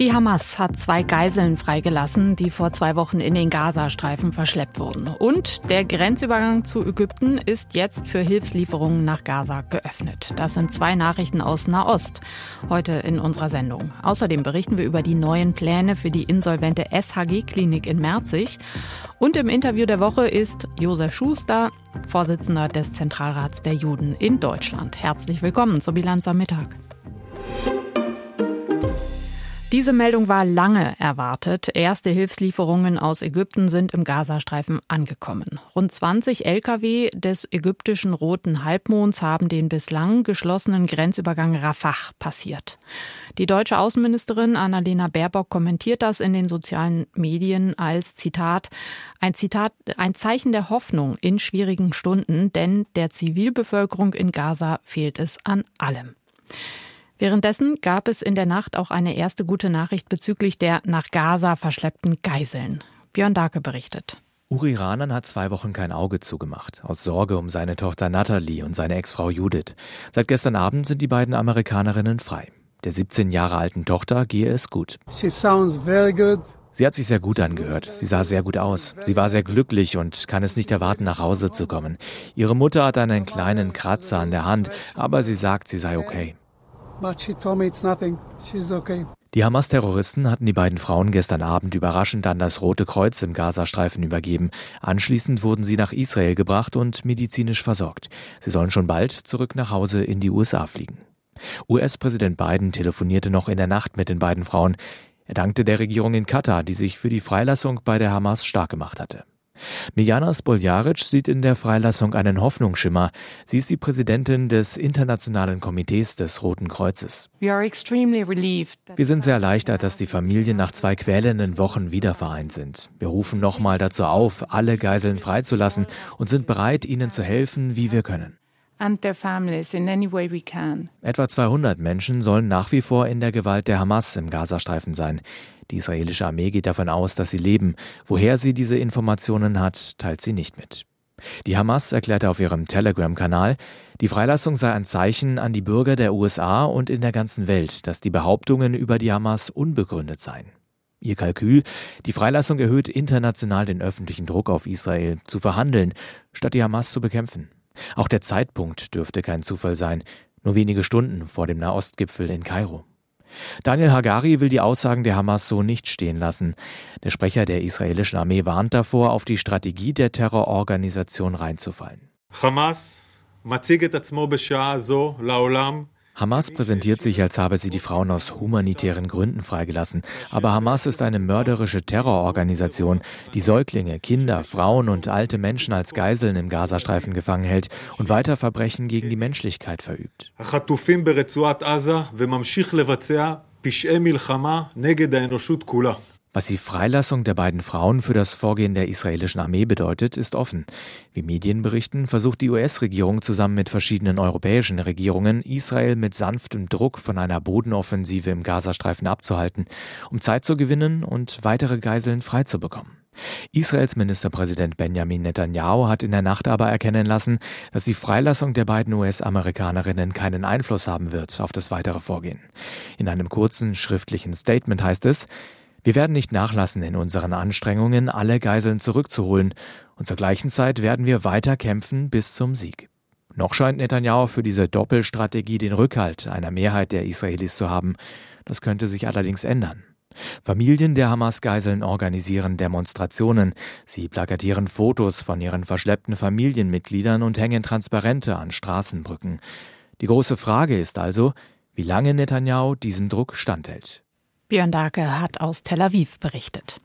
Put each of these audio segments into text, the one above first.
Die Hamas hat zwei Geiseln freigelassen, die vor zwei Wochen in den Gazastreifen verschleppt wurden. Und der Grenzübergang zu Ägypten ist jetzt für Hilfslieferungen nach Gaza geöffnet. Das sind zwei Nachrichten aus Nahost heute in unserer Sendung. Außerdem berichten wir über die neuen Pläne für die insolvente SHG-Klinik in Merzig. Und im Interview der Woche ist Josef Schuster, Vorsitzender des Zentralrats der Juden in Deutschland. Herzlich willkommen zur Bilanz am Mittag. Diese Meldung war lange erwartet. Erste Hilfslieferungen aus Ägypten sind im Gazastreifen angekommen. Rund 20 Lkw des ägyptischen Roten Halbmonds haben den bislang geschlossenen Grenzübergang Rafah passiert. Die deutsche Außenministerin Annalena Baerbock kommentiert das in den sozialen Medien als Zitat ein Zitat ein Zeichen der Hoffnung in schwierigen Stunden, denn der Zivilbevölkerung in Gaza fehlt es an allem. Währenddessen gab es in der Nacht auch eine erste gute Nachricht bezüglich der nach Gaza verschleppten Geiseln. Björn Darke berichtet. Uri Ranan hat zwei Wochen kein Auge zugemacht, aus Sorge um seine Tochter Natalie und seine Ex-Frau Judith. Seit gestern Abend sind die beiden Amerikanerinnen frei. Der 17 Jahre alten Tochter gehe es gut. She sounds very good. Sie hat sich sehr gut angehört. Sie sah sehr gut aus. Sie war sehr glücklich und kann es nicht erwarten, nach Hause zu kommen. Ihre Mutter hat einen kleinen Kratzer an der Hand, aber sie sagt, sie sei okay. Die Hamas-Terroristen hatten die beiden Frauen gestern Abend überraschend an das Rote Kreuz im Gazastreifen übergeben. Anschließend wurden sie nach Israel gebracht und medizinisch versorgt. Sie sollen schon bald zurück nach Hause in die USA fliegen. US-Präsident Biden telefonierte noch in der Nacht mit den beiden Frauen. Er dankte der Regierung in Katar, die sich für die Freilassung bei der Hamas stark gemacht hatte. Mijana Spoljaric sieht in der Freilassung einen Hoffnungsschimmer. Sie ist die Präsidentin des Internationalen Komitees des Roten Kreuzes. Wir sind sehr erleichtert, dass die Familien nach zwei quälenden Wochen wieder vereint sind. Wir rufen nochmal dazu auf, alle Geiseln freizulassen und sind bereit, ihnen zu helfen, wie wir können. Etwa 200 Menschen sollen nach wie vor in der Gewalt der Hamas im Gazastreifen sein. Die israelische Armee geht davon aus, dass sie leben. Woher sie diese Informationen hat, teilt sie nicht mit. Die Hamas erklärte auf ihrem Telegram-Kanal, die Freilassung sei ein Zeichen an die Bürger der USA und in der ganzen Welt, dass die Behauptungen über die Hamas unbegründet seien. Ihr Kalkül, die Freilassung erhöht international den öffentlichen Druck auf Israel, zu verhandeln, statt die Hamas zu bekämpfen. Auch der Zeitpunkt dürfte kein Zufall sein, nur wenige Stunden vor dem Nahostgipfel in Kairo. Daniel Hagari will die Aussagen der Hamas so nicht stehen lassen. Der Sprecher der israelischen Armee warnt davor, auf die Strategie der Terrororganisation reinzufallen. Hamas Hamas präsentiert sich, als habe sie die Frauen aus humanitären Gründen freigelassen. Aber Hamas ist eine mörderische Terrororganisation, die Säuglinge, Kinder, Frauen und alte Menschen als Geiseln im Gazastreifen gefangen hält und weiter Verbrechen gegen die Menschlichkeit verübt. Was die Freilassung der beiden Frauen für das Vorgehen der israelischen Armee bedeutet, ist offen. Wie Medien berichten, versucht die US-Regierung zusammen mit verschiedenen europäischen Regierungen, Israel mit sanftem Druck von einer Bodenoffensive im Gazastreifen abzuhalten, um Zeit zu gewinnen und weitere Geiseln freizubekommen. Israels Ministerpräsident Benjamin Netanyahu hat in der Nacht aber erkennen lassen, dass die Freilassung der beiden US-Amerikanerinnen keinen Einfluss haben wird auf das weitere Vorgehen. In einem kurzen schriftlichen Statement heißt es, wir werden nicht nachlassen in unseren Anstrengungen, alle Geiseln zurückzuholen, und zur gleichen Zeit werden wir weiter kämpfen bis zum Sieg. Noch scheint Netanyahu für diese Doppelstrategie den Rückhalt einer Mehrheit der Israelis zu haben. Das könnte sich allerdings ändern. Familien der Hamas-Geiseln organisieren Demonstrationen. Sie plakatieren Fotos von ihren verschleppten Familienmitgliedern und hängen Transparente an Straßenbrücken. Die große Frage ist also, wie lange Netanyahu diesem Druck standhält. Björn Darke hat aus Tel Aviv berichtet.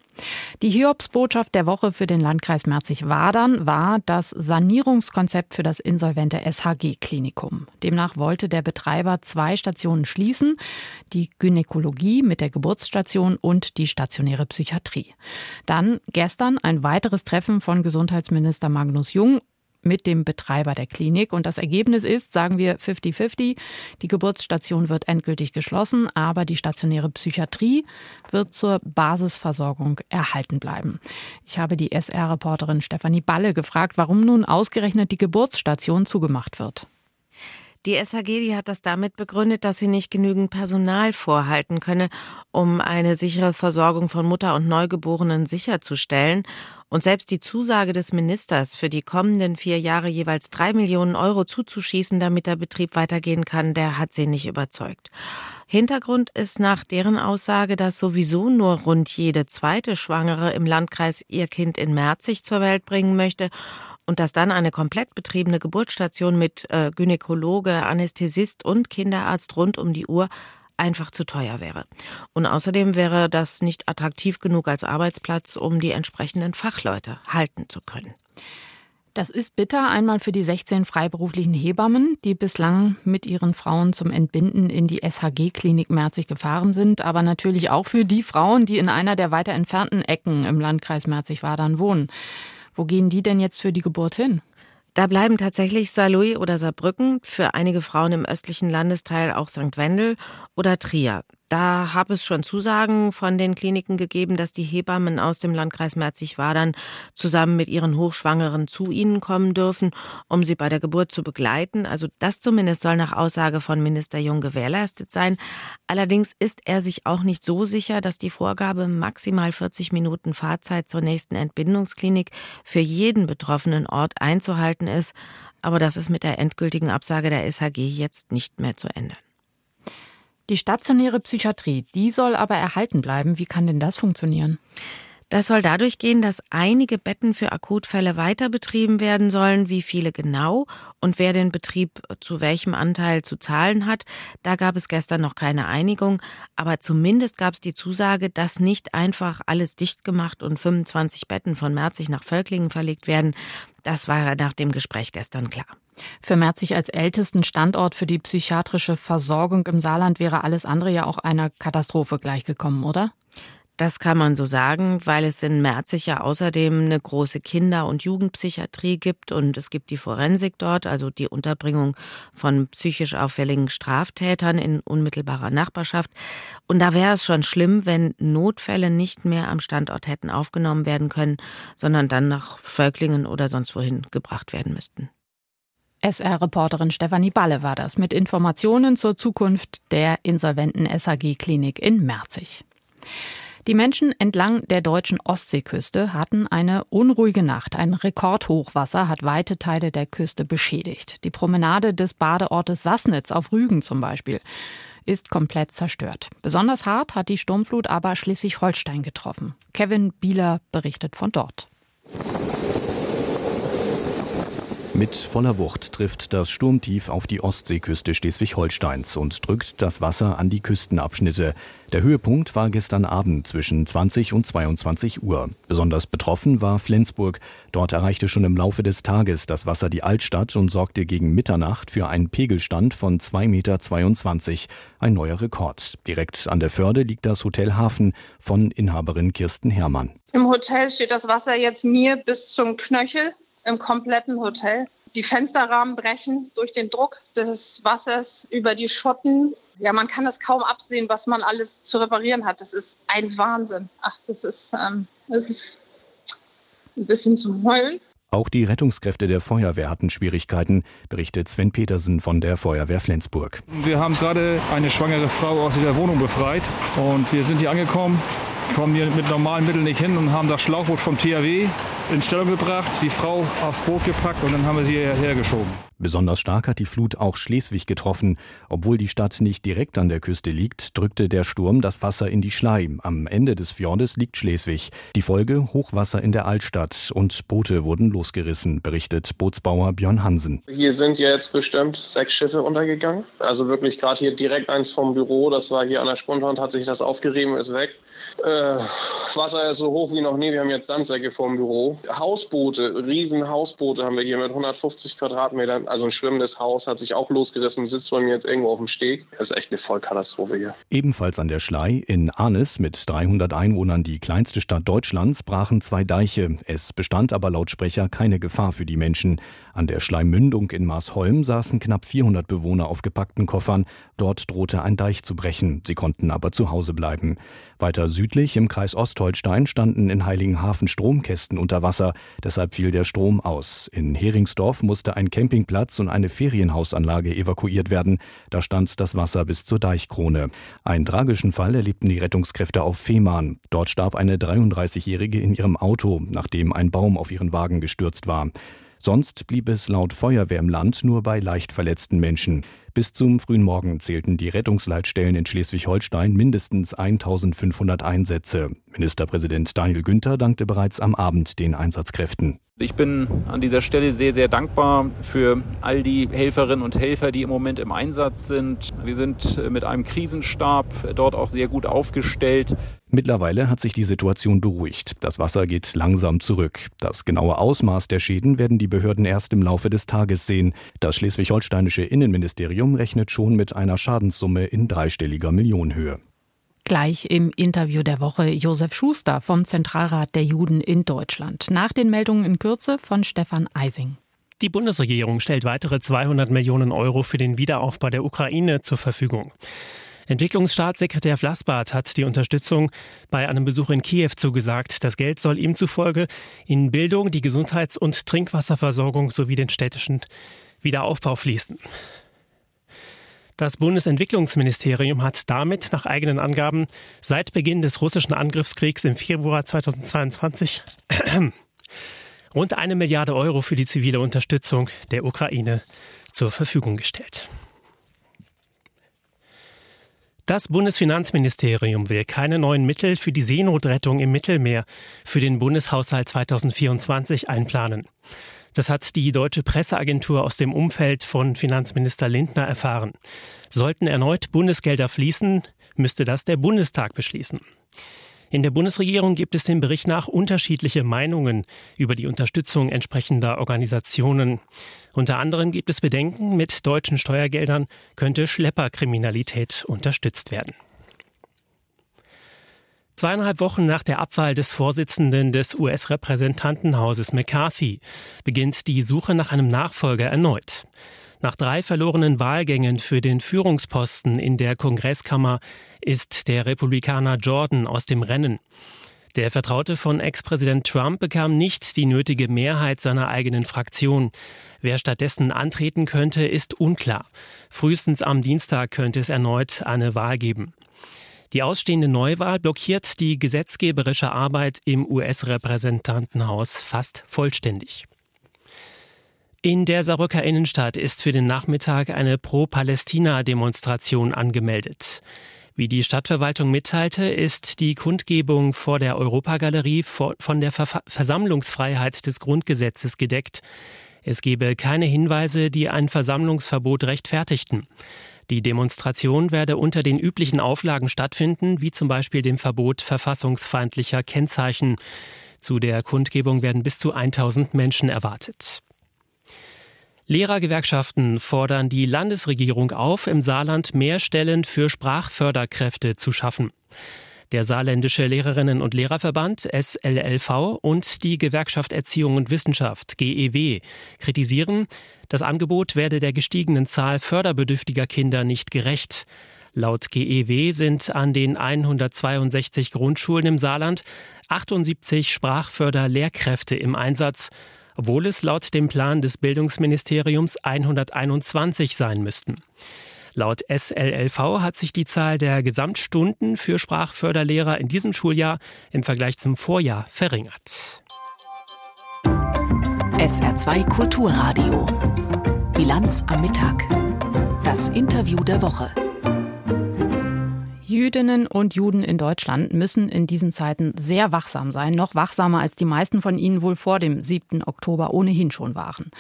Die Hiobsbotschaft der Woche für den Landkreis Merzig-Wadern war das Sanierungskonzept für das insolvente SHG-Klinikum. Demnach wollte der Betreiber zwei Stationen schließen, die Gynäkologie mit der Geburtsstation und die stationäre Psychiatrie. Dann gestern ein weiteres Treffen von Gesundheitsminister Magnus Jung mit dem Betreiber der Klinik. Und das Ergebnis ist, sagen wir 50-50, die Geburtsstation wird endgültig geschlossen, aber die stationäre Psychiatrie wird zur Basisversorgung erhalten bleiben. Ich habe die SR-Reporterin Stefanie Balle gefragt, warum nun ausgerechnet die Geburtsstation zugemacht wird. Die SAG, die hat das damit begründet, dass sie nicht genügend Personal vorhalten könne, um eine sichere Versorgung von Mutter und Neugeborenen sicherzustellen. Und selbst die Zusage des Ministers, für die kommenden vier Jahre jeweils drei Millionen Euro zuzuschießen, damit der Betrieb weitergehen kann, der hat sie nicht überzeugt. Hintergrund ist nach deren Aussage, dass sowieso nur rund jede zweite Schwangere im Landkreis ihr Kind in Merzig zur Welt bringen möchte und dass dann eine komplett betriebene Geburtsstation mit äh, Gynäkologe, Anästhesist und Kinderarzt rund um die Uhr einfach zu teuer wäre. Und außerdem wäre das nicht attraktiv genug als Arbeitsplatz, um die entsprechenden Fachleute halten zu können. Das ist bitter einmal für die 16 freiberuflichen Hebammen, die bislang mit ihren Frauen zum Entbinden in die SHG-Klinik Merzig gefahren sind, aber natürlich auch für die Frauen, die in einer der weiter entfernten Ecken im Landkreis Merzig-Wadern wohnen. Wo gehen die denn jetzt für die Geburt hin? Da bleiben tatsächlich Saarlouis oder Saarbrücken, für einige Frauen im östlichen Landesteil auch St. Wendel oder Trier. Da habe es schon Zusagen von den Kliniken gegeben, dass die Hebammen aus dem Landkreis Merzig-Wadern zusammen mit ihren Hochschwangeren zu ihnen kommen dürfen, um sie bei der Geburt zu begleiten. Also das zumindest soll nach Aussage von Minister Jung gewährleistet sein. Allerdings ist er sich auch nicht so sicher, dass die Vorgabe maximal 40 Minuten Fahrzeit zur nächsten Entbindungsklinik für jeden betroffenen Ort einzuhalten ist. Aber das ist mit der endgültigen Absage der SHG jetzt nicht mehr zu ändern. Die stationäre Psychiatrie, die soll aber erhalten bleiben. Wie kann denn das funktionieren? Das soll dadurch gehen, dass einige Betten für Akutfälle weiter betrieben werden sollen. Wie viele genau und wer den Betrieb zu welchem Anteil zu zahlen hat, da gab es gestern noch keine Einigung. Aber zumindest gab es die Zusage, dass nicht einfach alles dicht gemacht und 25 Betten von Merzig nach Völklingen verlegt werden. Das war nach dem Gespräch gestern klar. Für Merzig als ältesten Standort für die psychiatrische Versorgung im Saarland wäre alles andere ja auch einer Katastrophe gleichgekommen, oder? Das kann man so sagen, weil es in Merzig ja außerdem eine große Kinder- und Jugendpsychiatrie gibt und es gibt die Forensik dort, also die Unterbringung von psychisch auffälligen Straftätern in unmittelbarer Nachbarschaft. Und da wäre es schon schlimm, wenn Notfälle nicht mehr am Standort hätten aufgenommen werden können, sondern dann nach Völklingen oder sonst wohin gebracht werden müssten. SR-Reporterin Stefanie Balle war das mit Informationen zur Zukunft der insolventen SAG-Klinik in Merzig. Die Menschen entlang der deutschen Ostseeküste hatten eine unruhige Nacht. Ein Rekordhochwasser hat weite Teile der Küste beschädigt. Die Promenade des Badeortes Sassnitz auf Rügen zum Beispiel ist komplett zerstört. Besonders hart hat die Sturmflut aber Schleswig-Holstein getroffen. Kevin Bieler berichtet von dort. Mit voller Wucht trifft das Sturmtief auf die Ostseeküste Schleswig-Holsteins und drückt das Wasser an die Küstenabschnitte. Der Höhepunkt war gestern Abend zwischen 20 und 22 Uhr. Besonders betroffen war Flensburg. Dort erreichte schon im Laufe des Tages das Wasser die Altstadt und sorgte gegen Mitternacht für einen Pegelstand von 2,22 Meter. Ein neuer Rekord. Direkt an der Förde liegt das Hotel Hafen von Inhaberin Kirsten Herrmann. Im Hotel steht das Wasser jetzt mir bis zum Knöchel im kompletten Hotel. Die Fensterrahmen brechen durch den Druck des Wassers über die Schotten. Ja, man kann es kaum absehen, was man alles zu reparieren hat. Das ist ein Wahnsinn. Ach, das ist, ähm, das ist ein bisschen zum Heulen. Auch die Rettungskräfte der Feuerwehr hatten Schwierigkeiten, berichtet Sven Petersen von der Feuerwehr Flensburg. Wir haben gerade eine schwangere Frau aus ihrer Wohnung befreit und wir sind hier angekommen kommen hier mit normalen Mitteln nicht hin und haben das Schlauchboot vom THW in Stellung gebracht, die Frau aufs Boot gepackt und dann haben wir sie hierher geschoben. Besonders stark hat die Flut auch Schleswig getroffen. Obwohl die Stadt nicht direkt an der Küste liegt, drückte der Sturm das Wasser in die Schlei. Am Ende des Fjordes liegt Schleswig. Die Folge Hochwasser in der Altstadt und Boote wurden losgerissen, berichtet Bootsbauer Björn Hansen. Hier sind jetzt bestimmt sechs Schiffe untergegangen. Also wirklich gerade hier direkt eins vom Büro. Das war hier an der Spontan, hat sich das aufgerieben, ist weg. Äh, Wasser ist so hoch wie noch nie. Wir haben jetzt Sandsäcke vorm Büro. Hausboote, riesen Hausboote haben wir hier mit 150 Quadratmetern Also ein schwimmendes Haus hat sich auch losgerissen, sitzt bei mir jetzt irgendwo auf dem Steg. Das ist echt eine Vollkatastrophe hier. Ebenfalls an der Schlei in Arnes mit 300 Einwohnern die kleinste Stadt Deutschlands brachen zwei Deiche. Es bestand aber laut Sprecher keine Gefahr für die Menschen. An der Schleimmündung in Maasholm saßen knapp 400 Bewohner auf gepackten Koffern. Dort drohte ein Deich zu brechen. Sie konnten aber zu Hause bleiben. Weiter südlich im Kreis Ostholstein standen in Heiligenhafen Stromkästen unter Wasser. Deshalb fiel der Strom aus. In Heringsdorf musste ein Campingplatz und eine Ferienhausanlage evakuiert werden. Da stand das Wasser bis zur Deichkrone. Einen tragischen Fall erlebten die Rettungskräfte auf Fehmarn. Dort starb eine 33-Jährige in ihrem Auto, nachdem ein Baum auf ihren Wagen gestürzt war. Sonst blieb es laut Feuerwehr im Land nur bei leicht verletzten Menschen. Bis zum frühen Morgen zählten die Rettungsleitstellen in Schleswig-Holstein mindestens 1500 Einsätze. Ministerpräsident Daniel Günther dankte bereits am Abend den Einsatzkräften. Ich bin an dieser Stelle sehr, sehr dankbar für all die Helferinnen und Helfer, die im Moment im Einsatz sind. Wir sind mit einem Krisenstab dort auch sehr gut aufgestellt. Mittlerweile hat sich die Situation beruhigt. Das Wasser geht langsam zurück. Das genaue Ausmaß der Schäden werden die Behörden erst im Laufe des Tages sehen. Das schleswig-holsteinische Innenministerium rechnet schon mit einer Schadenssumme in dreistelliger Millionenhöhe. Gleich im Interview der Woche Josef Schuster vom Zentralrat der Juden in Deutschland. Nach den Meldungen in Kürze von Stefan Eising. Die Bundesregierung stellt weitere 200 Millionen Euro für den Wiederaufbau der Ukraine zur Verfügung. Entwicklungsstaatssekretär Flassbart hat die Unterstützung bei einem Besuch in Kiew zugesagt. Das Geld soll ihm zufolge in Bildung, die Gesundheits- und Trinkwasserversorgung sowie den städtischen Wiederaufbau fließen. Das Bundesentwicklungsministerium hat damit nach eigenen Angaben seit Beginn des russischen Angriffskriegs im Februar 2022 rund eine Milliarde Euro für die zivile Unterstützung der Ukraine zur Verfügung gestellt. Das Bundesfinanzministerium will keine neuen Mittel für die Seenotrettung im Mittelmeer für den Bundeshaushalt 2024 einplanen. Das hat die deutsche Presseagentur aus dem Umfeld von Finanzminister Lindner erfahren. Sollten erneut Bundesgelder fließen, müsste das der Bundestag beschließen. In der Bundesregierung gibt es dem Bericht nach unterschiedliche Meinungen über die Unterstützung entsprechender Organisationen. Unter anderem gibt es Bedenken, mit deutschen Steuergeldern könnte Schlepperkriminalität unterstützt werden. Zweieinhalb Wochen nach der Abwahl des Vorsitzenden des US-Repräsentantenhauses McCarthy beginnt die Suche nach einem Nachfolger erneut. Nach drei verlorenen Wahlgängen für den Führungsposten in der Kongresskammer ist der Republikaner Jordan aus dem Rennen. Der Vertraute von Ex-Präsident Trump bekam nicht die nötige Mehrheit seiner eigenen Fraktion. Wer stattdessen antreten könnte, ist unklar. Frühestens am Dienstag könnte es erneut eine Wahl geben. Die ausstehende Neuwahl blockiert die gesetzgeberische Arbeit im US-Repräsentantenhaus fast vollständig. In der Saarbrücker Innenstadt ist für den Nachmittag eine Pro-Palästina-Demonstration angemeldet. Wie die Stadtverwaltung mitteilte, ist die Kundgebung vor der Europagalerie von der Versammlungsfreiheit des Grundgesetzes gedeckt. Es gebe keine Hinweise, die ein Versammlungsverbot rechtfertigten. Die Demonstration werde unter den üblichen Auflagen stattfinden, wie zum Beispiel dem Verbot verfassungsfeindlicher Kennzeichen. Zu der Kundgebung werden bis zu 1000 Menschen erwartet. Lehrergewerkschaften fordern die Landesregierung auf, im Saarland mehr Stellen für Sprachförderkräfte zu schaffen. Der Saarländische Lehrerinnen- und Lehrerverband SLLV und die Gewerkschaft Erziehung und Wissenschaft GEW kritisieren, das Angebot werde der gestiegenen Zahl förderbedürftiger Kinder nicht gerecht. Laut GEW sind an den 162 Grundschulen im Saarland 78 Sprachförderlehrkräfte im Einsatz, obwohl es laut dem Plan des Bildungsministeriums 121 sein müssten. Laut SLLV hat sich die Zahl der Gesamtstunden für Sprachförderlehrer in diesem Schuljahr im Vergleich zum Vorjahr verringert. SR2 Kulturradio. Bilanz am Mittag. Das Interview der Woche. Jüdinnen und Juden in Deutschland müssen in diesen Zeiten sehr wachsam sein, noch wachsamer als die meisten von ihnen wohl vor dem 7. Oktober ohnehin schon waren.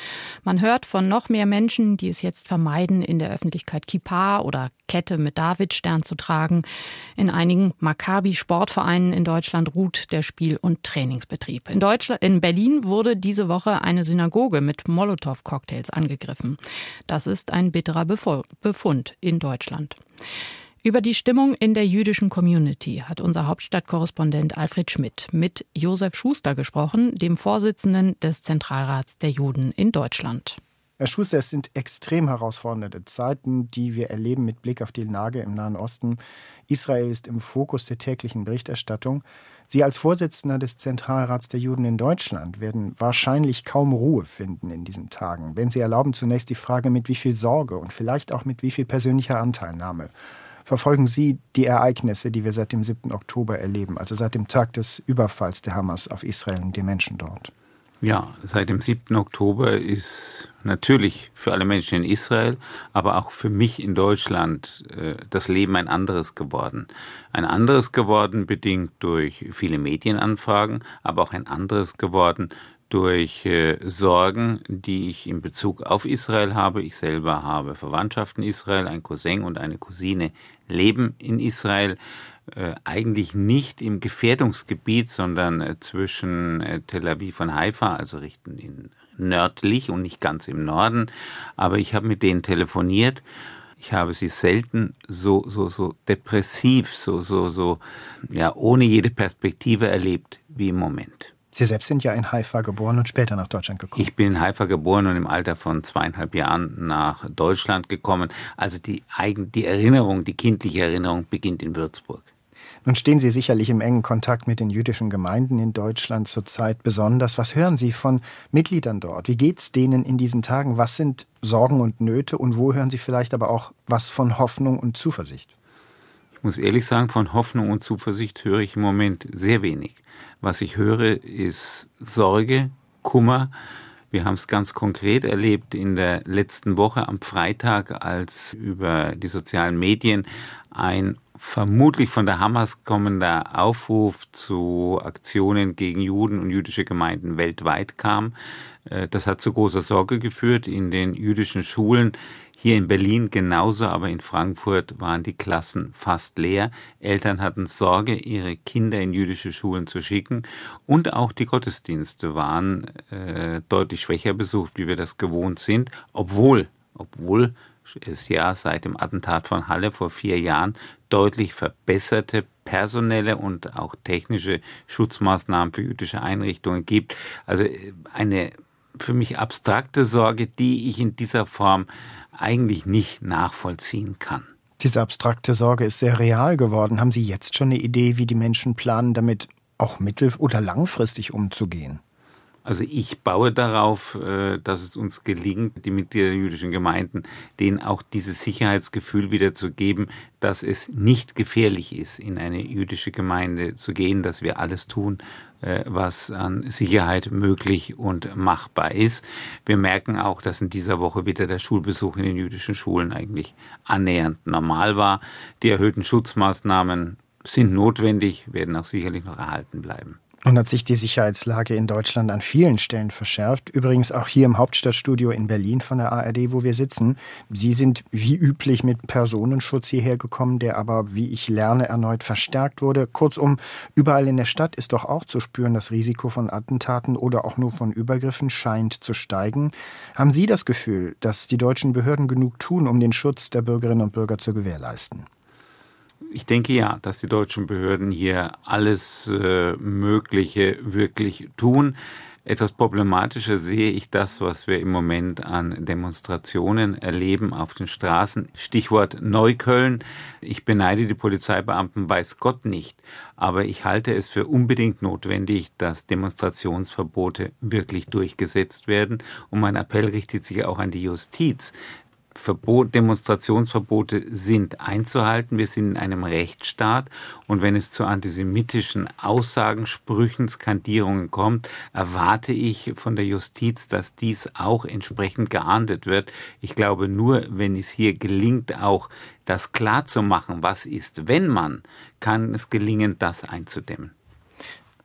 Man hört von noch mehr Menschen, die es jetzt vermeiden, in der Öffentlichkeit Kippa oder Kette mit Davidstern zu tragen. In einigen Maccabi-Sportvereinen in Deutschland ruht der Spiel- und Trainingsbetrieb. In, Deutschland, in Berlin wurde diese Woche eine Synagoge mit Molotow-Cocktails angegriffen. Das ist ein bitterer Befund in Deutschland. Über die Stimmung in der jüdischen Community hat unser Hauptstadtkorrespondent Alfred Schmidt mit Josef Schuster gesprochen, dem Vorsitzenden des Zentralrats der Juden in Deutschland. Herr Schuster, es sind extrem herausfordernde Zeiten, die wir erleben mit Blick auf die Lage im Nahen Osten. Israel ist im Fokus der täglichen Berichterstattung. Sie als Vorsitzender des Zentralrats der Juden in Deutschland werden wahrscheinlich kaum Ruhe finden in diesen Tagen. Wenn Sie erlauben, zunächst die Frage, mit wie viel Sorge und vielleicht auch mit wie viel persönlicher Anteilnahme verfolgen Sie die Ereignisse, die wir seit dem 7. Oktober erleben, also seit dem Tag des Überfalls der Hamas auf Israel und die Menschen dort? Ja, seit dem 7. Oktober ist natürlich für alle Menschen in Israel, aber auch für mich in Deutschland äh, das Leben ein anderes geworden. Ein anderes geworden bedingt durch viele Medienanfragen, aber auch ein anderes geworden durch äh, Sorgen, die ich in Bezug auf Israel habe. Ich selber habe Verwandtschaft in Israel, ein Cousin und eine Cousine leben in Israel. Äh, eigentlich nicht im Gefährdungsgebiet, sondern äh, zwischen äh, Tel Aviv und Haifa, also richten in nördlich und nicht ganz im Norden. Aber ich habe mit denen telefoniert. Ich habe sie selten so, so, so depressiv, so, so, so, ja, ohne jede Perspektive erlebt wie im Moment. Sie selbst sind ja in Haifa geboren und später nach Deutschland gekommen. Ich bin in Haifa geboren und im Alter von zweieinhalb Jahren nach Deutschland gekommen. Also die, Eigen, die Erinnerung, die kindliche Erinnerung beginnt in Würzburg. Nun stehen Sie sicherlich im engen Kontakt mit den jüdischen Gemeinden in Deutschland zurzeit besonders. Was hören Sie von Mitgliedern dort? Wie geht es denen in diesen Tagen? Was sind Sorgen und Nöte und wo hören Sie vielleicht aber auch was von Hoffnung und Zuversicht? Ich muss ehrlich sagen, von Hoffnung und Zuversicht höre ich im Moment sehr wenig. Was ich höre, ist Sorge, Kummer. Wir haben es ganz konkret erlebt in der letzten Woche am Freitag, als über die sozialen Medien ein vermutlich von der Hamas kommender Aufruf zu Aktionen gegen Juden und jüdische Gemeinden weltweit kam. Äh, das hat zu großer Sorge geführt. In den jüdischen Schulen hier in Berlin genauso, aber in Frankfurt waren die Klassen fast leer. Eltern hatten Sorge, ihre Kinder in jüdische Schulen zu schicken. Und auch die Gottesdienste waren äh, deutlich schwächer besucht, wie wir das gewohnt sind, obwohl, obwohl es ja seit dem Attentat von Halle vor vier Jahren deutlich verbesserte personelle und auch technische Schutzmaßnahmen für jüdische Einrichtungen gibt. Also äh, eine für mich abstrakte Sorge, die ich in dieser Form eigentlich nicht nachvollziehen kann. Diese abstrakte Sorge ist sehr real geworden. Haben Sie jetzt schon eine Idee, wie die Menschen planen, damit auch mittel- oder langfristig umzugehen? Also ich baue darauf, äh, dass es uns gelingt, die Mitglieder der jüdischen Gemeinden, denen auch dieses Sicherheitsgefühl wieder zu geben, dass es nicht gefährlich ist, in eine jüdische Gemeinde zu gehen, dass wir alles tun, was an Sicherheit möglich und machbar ist. Wir merken auch, dass in dieser Woche wieder der Schulbesuch in den jüdischen Schulen eigentlich annähernd normal war. Die erhöhten Schutzmaßnahmen sind notwendig, werden auch sicherlich noch erhalten bleiben. Nun hat sich die Sicherheitslage in Deutschland an vielen Stellen verschärft. Übrigens auch hier im Hauptstadtstudio in Berlin von der ARD, wo wir sitzen. Sie sind wie üblich mit Personenschutz hierher gekommen, der aber, wie ich lerne, erneut verstärkt wurde. Kurzum, überall in der Stadt ist doch auch zu spüren, das Risiko von Attentaten oder auch nur von Übergriffen scheint zu steigen. Haben Sie das Gefühl, dass die deutschen Behörden genug tun, um den Schutz der Bürgerinnen und Bürger zu gewährleisten? Ich denke ja, dass die deutschen Behörden hier alles äh, Mögliche wirklich tun. Etwas problematischer sehe ich das, was wir im Moment an Demonstrationen erleben auf den Straßen. Stichwort Neukölln. Ich beneide die Polizeibeamten, weiß Gott nicht. Aber ich halte es für unbedingt notwendig, dass Demonstrationsverbote wirklich durchgesetzt werden. Und mein Appell richtet sich auch an die Justiz Verbot, Demonstrationsverbote sind einzuhalten. Wir sind in einem Rechtsstaat und wenn es zu antisemitischen Aussagen, Sprüchen, Skandierungen kommt, erwarte ich von der Justiz, dass dies auch entsprechend geahndet wird. Ich glaube nur, wenn es hier gelingt, auch das klar zu machen, was ist, wenn man, kann es gelingen, das einzudämmen.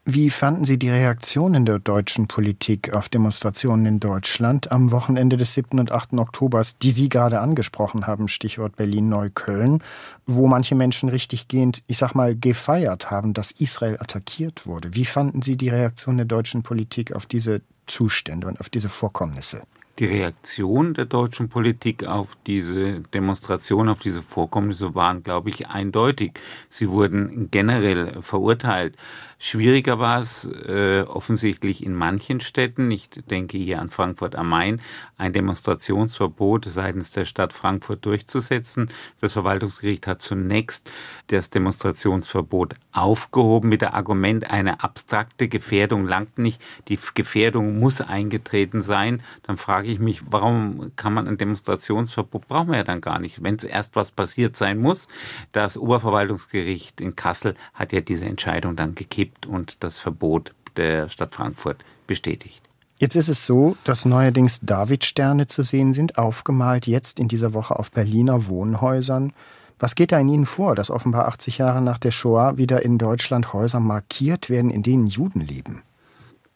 Wie fanden Sie die Reaktionen der deutschen Politik auf Demonstrationen in Deutschland am Wochenende des 7. und 8. Oktobers, die Sie gerade angesprochen haben, Stichwort Berlin-Neukölln, wo manche Menschen richtiggehend, ich sag mal, gefeiert haben, dass Israel attackiert wurde? Wie fanden Sie die Reaktion der deutschen Politik auf diese Zustände und auf diese Vorkommnisse? Die Reaktion der deutschen Politik auf diese Demonstration, auf diese Vorkommnisse waren, glaube ich, eindeutig. Sie wurden generell verurteilt. Schwieriger war es äh, offensichtlich in manchen Städten. Ich denke hier an Frankfurt am Main, ein Demonstrationsverbot seitens der Stadt Frankfurt durchzusetzen. Das Verwaltungsgericht hat zunächst das Demonstrationsverbot aufgehoben mit der Argument, eine abstrakte Gefährdung langt nicht. Die Gefährdung muss eingetreten sein. Dann frage ich mich, warum kann man ein Demonstrationsverbot brauchen wir ja dann gar nicht, wenn es erst was passiert sein muss. Das Oberverwaltungsgericht in Kassel hat ja diese Entscheidung dann gekippt gibt und das Verbot der Stadt Frankfurt bestätigt. Jetzt ist es so, dass neuerdings Davidsterne zu sehen sind, aufgemalt jetzt in dieser Woche auf Berliner Wohnhäusern. Was geht da in Ihnen vor, dass offenbar 80 Jahre nach der Shoah wieder in Deutschland Häuser markiert werden, in denen Juden leben?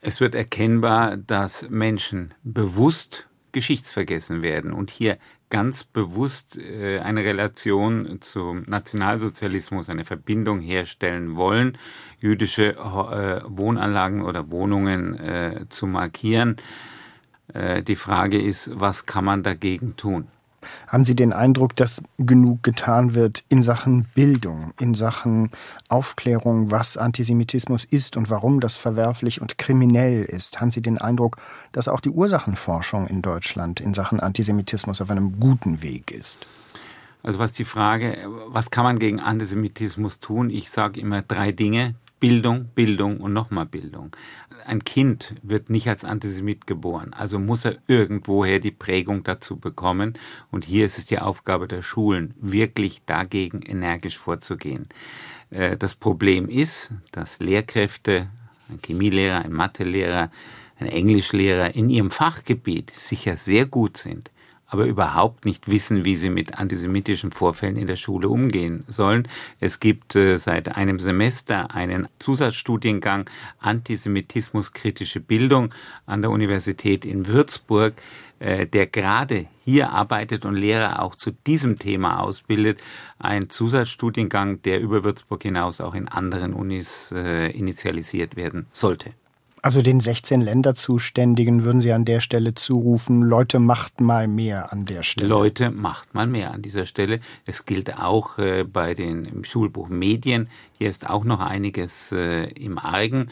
Es wird erkennbar, dass Menschen bewusst geschichtsvergessen werden und hier ganz bewusst äh, eine Relation zum Nationalsozialismus, eine Verbindung herstellen wollen, jüdische äh, Wohnanlagen oder Wohnungen äh, zu markieren. Die Frage ist, was kann man dagegen tun? Haben Sie den Eindruck, dass genug getan wird in Sachen Bildung, in Sachen Aufklärung, was Antisemitismus ist und warum das verwerflich und kriminell ist? Haben Sie den Eindruck, dass auch die Ursachenforschung in Deutschland in Sachen Antisemitismus auf einem guten Weg ist? Also was die Frage, was kann man gegen Antisemitismus tun? Ich sage immer drei Dinge. Bildung, Bildung und nochmal Bildung. Ein Kind wird nicht als Antisemit geboren, also muss er irgendwoher die Prägung dazu bekommen. Und hier ist es die Aufgabe der Schulen, wirklich dagegen energisch vorzugehen. Äh, das Problem ist, dass Lehrkräfte, ein Chemielehrer, ein Mathelehrer, ein Englischlehrer in ihrem Fachgebiet sicher sehr gut sind, aber überhaupt nicht wissen, wie sie mit antisemitischen Vorfällen in der Schule umgehen sollen. Es gibt äh, seit einem Semester einen Zusatzstudiengang Antisemitismus kritische Bildung an der Universität in Würzburg, äh, der gerade hier arbeitet und Lehrer auch zu diesem Thema ausbildet. Ein Zusatzstudiengang, der über Würzburg hinaus auch in anderen Unis äh, initialisiert werden sollte. Also den 16 Länderzuständigen würden Sie an der Stelle zurufen, Leute macht mal mehr an der Stelle. Leute macht mal mehr an dieser Stelle. Es gilt auch äh, bei den Schulbuch Medien. Hier ist auch noch einiges äh, im Argen.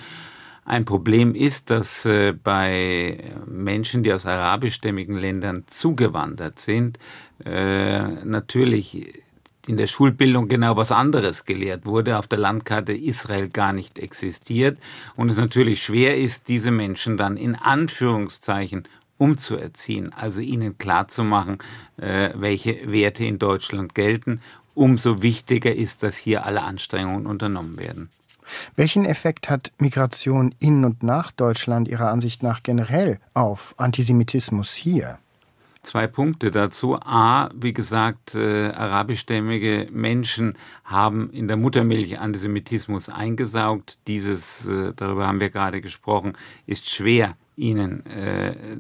Ein Problem ist, dass äh, bei Menschen, die aus arabischstämmigen Ländern zugewandert sind, natürlich in der Schulbildung genau was anderes gelehrt wurde, auf der Landkarte Israel gar nicht existiert und es natürlich schwer ist, diese Menschen dann in Anführungszeichen umzuerziehen, also ihnen klarzumachen, äh, welche Werte in Deutschland gelten. Umso wichtiger ist, dass hier alle Anstrengungen unternommen werden. Welchen Effekt hat Migration in und nach Deutschland Ihrer Ansicht nach generell auf Antisemitismus hier? Zwei Punkte dazu. A, wie gesagt, äh, arabischstämmige Menschen haben in der Muttermilch Antisemitismus eingesaugt. Dieses, äh, darüber haben wir gerade gesprochen, ist schwer ihnen äh,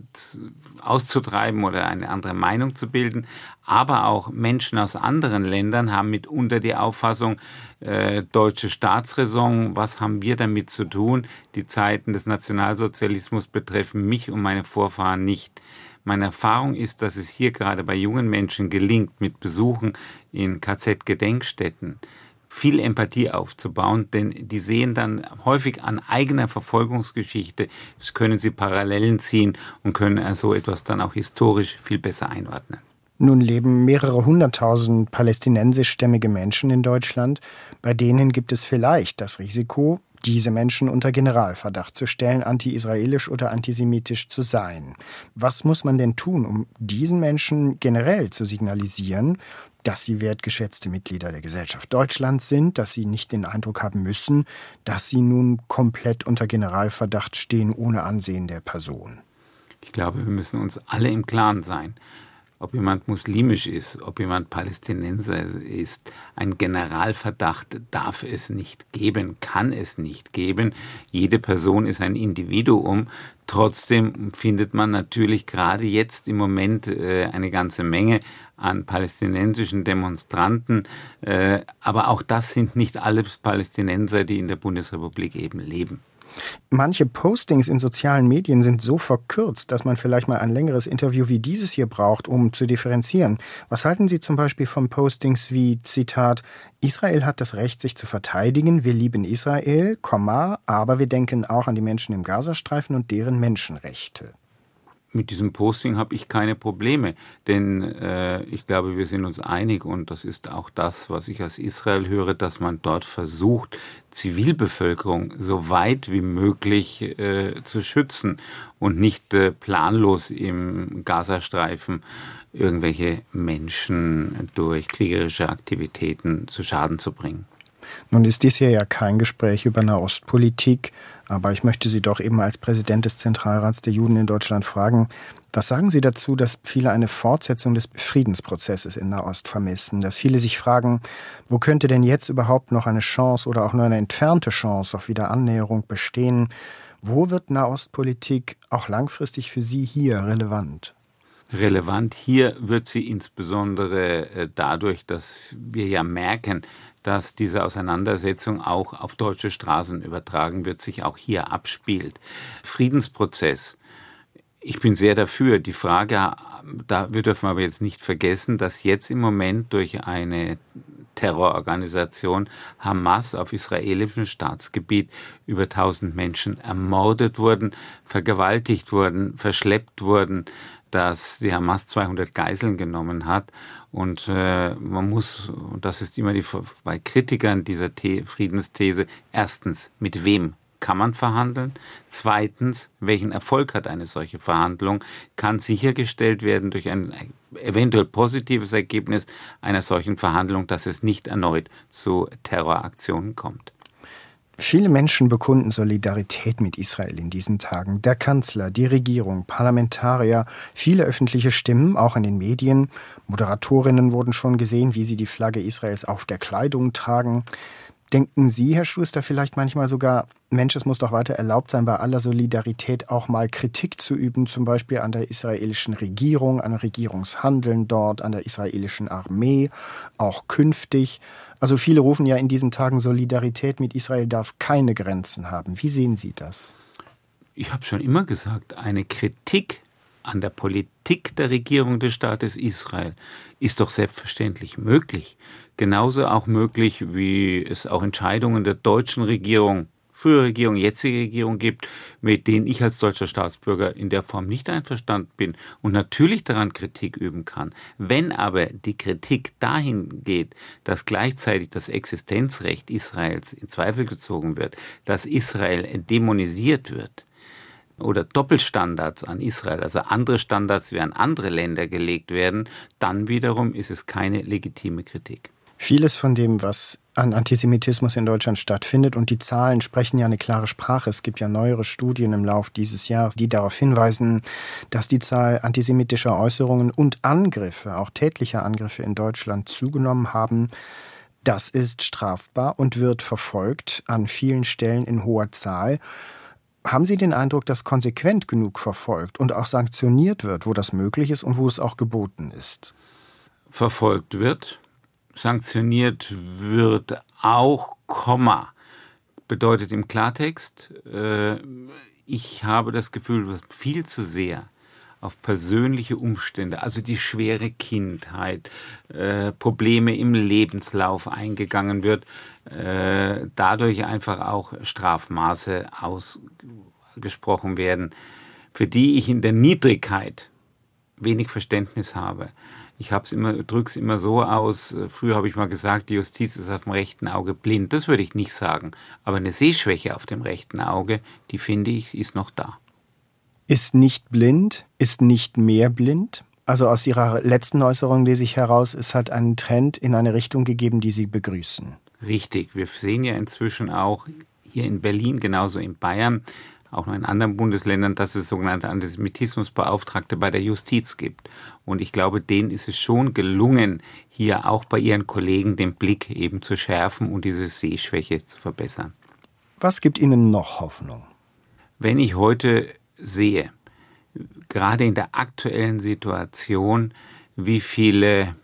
auszutreiben oder eine andere Meinung zu bilden. Aber auch Menschen aus anderen Ländern haben mitunter die Auffassung, äh, deutsche Staatsräson, was haben wir damit zu tun? Die Zeiten des Nationalsozialismus betreffen mich und meine Vorfahren nicht. Meine Erfahrung ist, dass es hier gerade bei jungen Menschen gelingt, mit Besuchen in KZ-Gedenkstätten viel Empathie aufzubauen, denn die sehen dann häufig an eigener Verfolgungsgeschichte, das können sie Parallelen ziehen und können so etwas dann auch historisch viel besser einordnen. Nun leben mehrere hunderttausend palästinensischstämmige Menschen in Deutschland. Bei denen gibt es vielleicht das Risiko, diese Menschen unter Generalverdacht zu stellen, anti-israelisch oder antisemitisch zu sein. Was muss man denn tun, um diesen Menschen generell zu signalisieren, dass sie wertgeschätzte Mitglieder der Gesellschaft Deutschlands sind, dass sie nicht den Eindruck haben müssen, dass sie nun komplett unter Generalverdacht stehen ohne Ansehen der Person. Ich glaube, wir müssen uns alle im Klaren sein, ob jemand muslimisch ist, ob jemand Palästinenser ist. Ein Generalverdacht darf es nicht geben, kann es nicht geben. Jede Person ist ein Individuum. Trotzdem findet man natürlich gerade jetzt im Moment äh, eine ganze Menge an palästinensischen Demonstranten. Äh, aber auch das sind nicht alle Palästinenser, die in der Bundesrepublik eben leben. Manche Postings in sozialen Medien sind so verkürzt, dass man vielleicht mal ein längeres Interview wie dieses hier braucht, um zu differenzieren. Was halten Sie zum Beispiel von Postings wie Zitat Israel hat das Recht, sich zu verteidigen, wir lieben Israel, aber wir denken auch an die Menschen im Gazastreifen und deren Menschenrechte mit diesem Posting habe ich keine Probleme, denn äh, ich glaube, wir sind uns einig und das ist auch das, was ich aus Israel höre, dass man dort versucht, Zivilbevölkerung so weit wie möglich äh, zu schützen und nicht äh, planlos im Gazastreifen irgendwelche Menschen durch kriegerische Aktivitäten zu Schaden zu bringen. Nun ist dies hier ja kein Gespräch über Nahostpolitik, aber ich möchte Sie doch eben als Präsident des Zentralrats der Juden in Deutschland fragen, was sagen Sie dazu, dass viele eine Fortsetzung des Friedensprozesses in Nahost vermissen? Dass viele sich fragen, wo könnte denn jetzt überhaupt noch eine Chance oder auch nur eine entfernte Chance auf Wiederannäherung bestehen? Wo wird Nahostpolitik auch langfristig für Sie hier relevant? Relevant hier wird sie insbesondere äh, dadurch, dass wir ja merken, dass diese Auseinandersetzung auch auf deutsche Straßen übertragen wird, sich auch hier abspielt. Friedensprozess. Ich bin sehr dafür. Die Frage, da wir dürfen aber jetzt nicht vergessen, dass jetzt im Moment durch eine Terrororganisation Hamas auf israelischem Staatsgebiet über 1000 Menschen ermordet wurden, vergewaltigt wurden, verschleppt wurden, dass die Hamas 200 Geiseln genommen hat und äh, man muss, und das ist immer die, bei Kritikern dieser The Friedensthese, erstens, mit wem kann man verhandeln? Zweitens, welchen Erfolg hat eine solche Verhandlung? Kann sichergestellt werden durch ein eventuell positives Ergebnis einer solchen Verhandlung, dass es nicht erneut zu Terroraktionen kommt? Viele Menschen bekunden Solidarität mit Israel in diesen Tagen. Der Kanzler, die Regierung, Parlamentarier, viele öffentliche Stimmen, auch in den Medien. Moderatorinnen wurden schon gesehen, wie sie die Flagge Israels auf der Kleidung tragen. Denken Sie, Herr Schuster, vielleicht manchmal sogar, Mensch, es muss doch weiter erlaubt sein, bei aller Solidarität auch mal Kritik zu üben, zum Beispiel an der israelischen Regierung, an Regierungshandeln dort, an der israelischen Armee, auch künftig. Also viele rufen ja in diesen Tagen, Solidarität mit Israel darf keine Grenzen haben. Wie sehen Sie das? Ich habe schon immer gesagt, eine Kritik an der Politik der Regierung des Staates Israel ist doch selbstverständlich möglich. Genauso auch möglich, wie es auch Entscheidungen der deutschen Regierung frühere Regierung, jetzige Regierung gibt, mit denen ich als deutscher Staatsbürger in der Form nicht einverstanden bin und natürlich daran Kritik üben kann. Wenn aber die Kritik dahin geht, dass gleichzeitig das Existenzrecht Israels in Zweifel gezogen wird, dass Israel dämonisiert wird, oder Doppelstandards an Israel, also andere Standards wie an andere Länder gelegt werden, dann wiederum ist es keine legitime Kritik. Vieles von dem, was an Antisemitismus in Deutschland stattfindet. Und die Zahlen sprechen ja eine klare Sprache. Es gibt ja neuere Studien im Lauf dieses Jahres, die darauf hinweisen, dass die Zahl antisemitischer Äußerungen und Angriffe, auch tätlicher Angriffe in Deutschland zugenommen haben. Das ist strafbar und wird verfolgt an vielen Stellen in hoher Zahl. Haben Sie den Eindruck, dass konsequent genug verfolgt und auch sanktioniert wird, wo das möglich ist und wo es auch geboten ist? Verfolgt wird, sanktioniert wird, auch Komma. Bedeutet im Klartext, äh, ich habe das Gefühl, dass viel zu sehr auf persönliche Umstände, also die schwere Kindheit, äh, Probleme im Lebenslauf eingegangen wird, äh, dadurch einfach auch Strafmaße ausgesprochen werden, für die ich in der Niedrigkeit wenig Verständnis habe. Ich habe es immer, drücke es immer so aus. Früher habe ich mal gesagt, die Justiz ist auf dem rechten Auge blind. Das würde ich nicht sagen. Aber eine Sehschwäche auf dem rechten Auge, die finde ich, ist noch da. Ist nicht blind, ist nicht mehr blind. Also aus Ihrer letzten Äußerung lese ich heraus, es hat einen Trend in eine Richtung gegeben, die Sie begrüßen. Richtig. Wir sehen ja inzwischen auch hier in Berlin, genauso in Bayern, auch noch in anderen Bundesländern, dass es sogenannte Antisemitismusbeauftragte bei der Justiz gibt. Und ich glaube, denen ist es schon gelungen, hier auch bei ihren Kollegen den Blick eben zu schärfen und diese Sehschwäche zu verbessern. Was gibt Ihnen noch Hoffnung? Wenn ich heute sehe, gerade in der aktuellen Situation, wie viele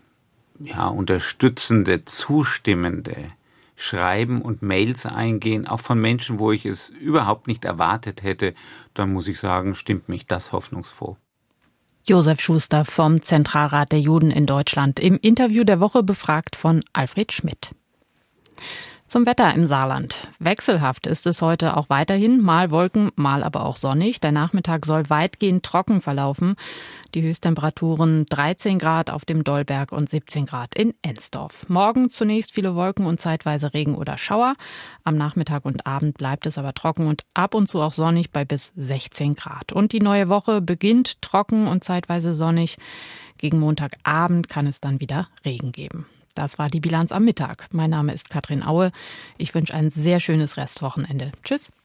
ja, unterstützende, zustimmende Schreiben und Mails eingehen, auch von Menschen, wo ich es überhaupt nicht erwartet hätte, dann muss ich sagen, stimmt mich das hoffnungsfroh. Josef Schuster vom Zentralrat der Juden in Deutschland im Interview der Woche befragt von Alfred Schmidt. Zum Wetter im Saarland. Wechselhaft ist es heute auch weiterhin, mal Wolken, mal aber auch sonnig. Der Nachmittag soll weitgehend trocken verlaufen. Die Höchsttemperaturen 13 Grad auf dem Dollberg und 17 Grad in Ensdorf. Morgen zunächst viele Wolken und zeitweise Regen oder Schauer. Am Nachmittag und Abend bleibt es aber trocken und ab und zu auch sonnig bei bis 16 Grad. Und die neue Woche beginnt trocken und zeitweise sonnig. Gegen Montagabend kann es dann wieder Regen geben. Das war die Bilanz am Mittag. Mein Name ist Katrin Aue. Ich wünsche ein sehr schönes Restwochenende. Tschüss.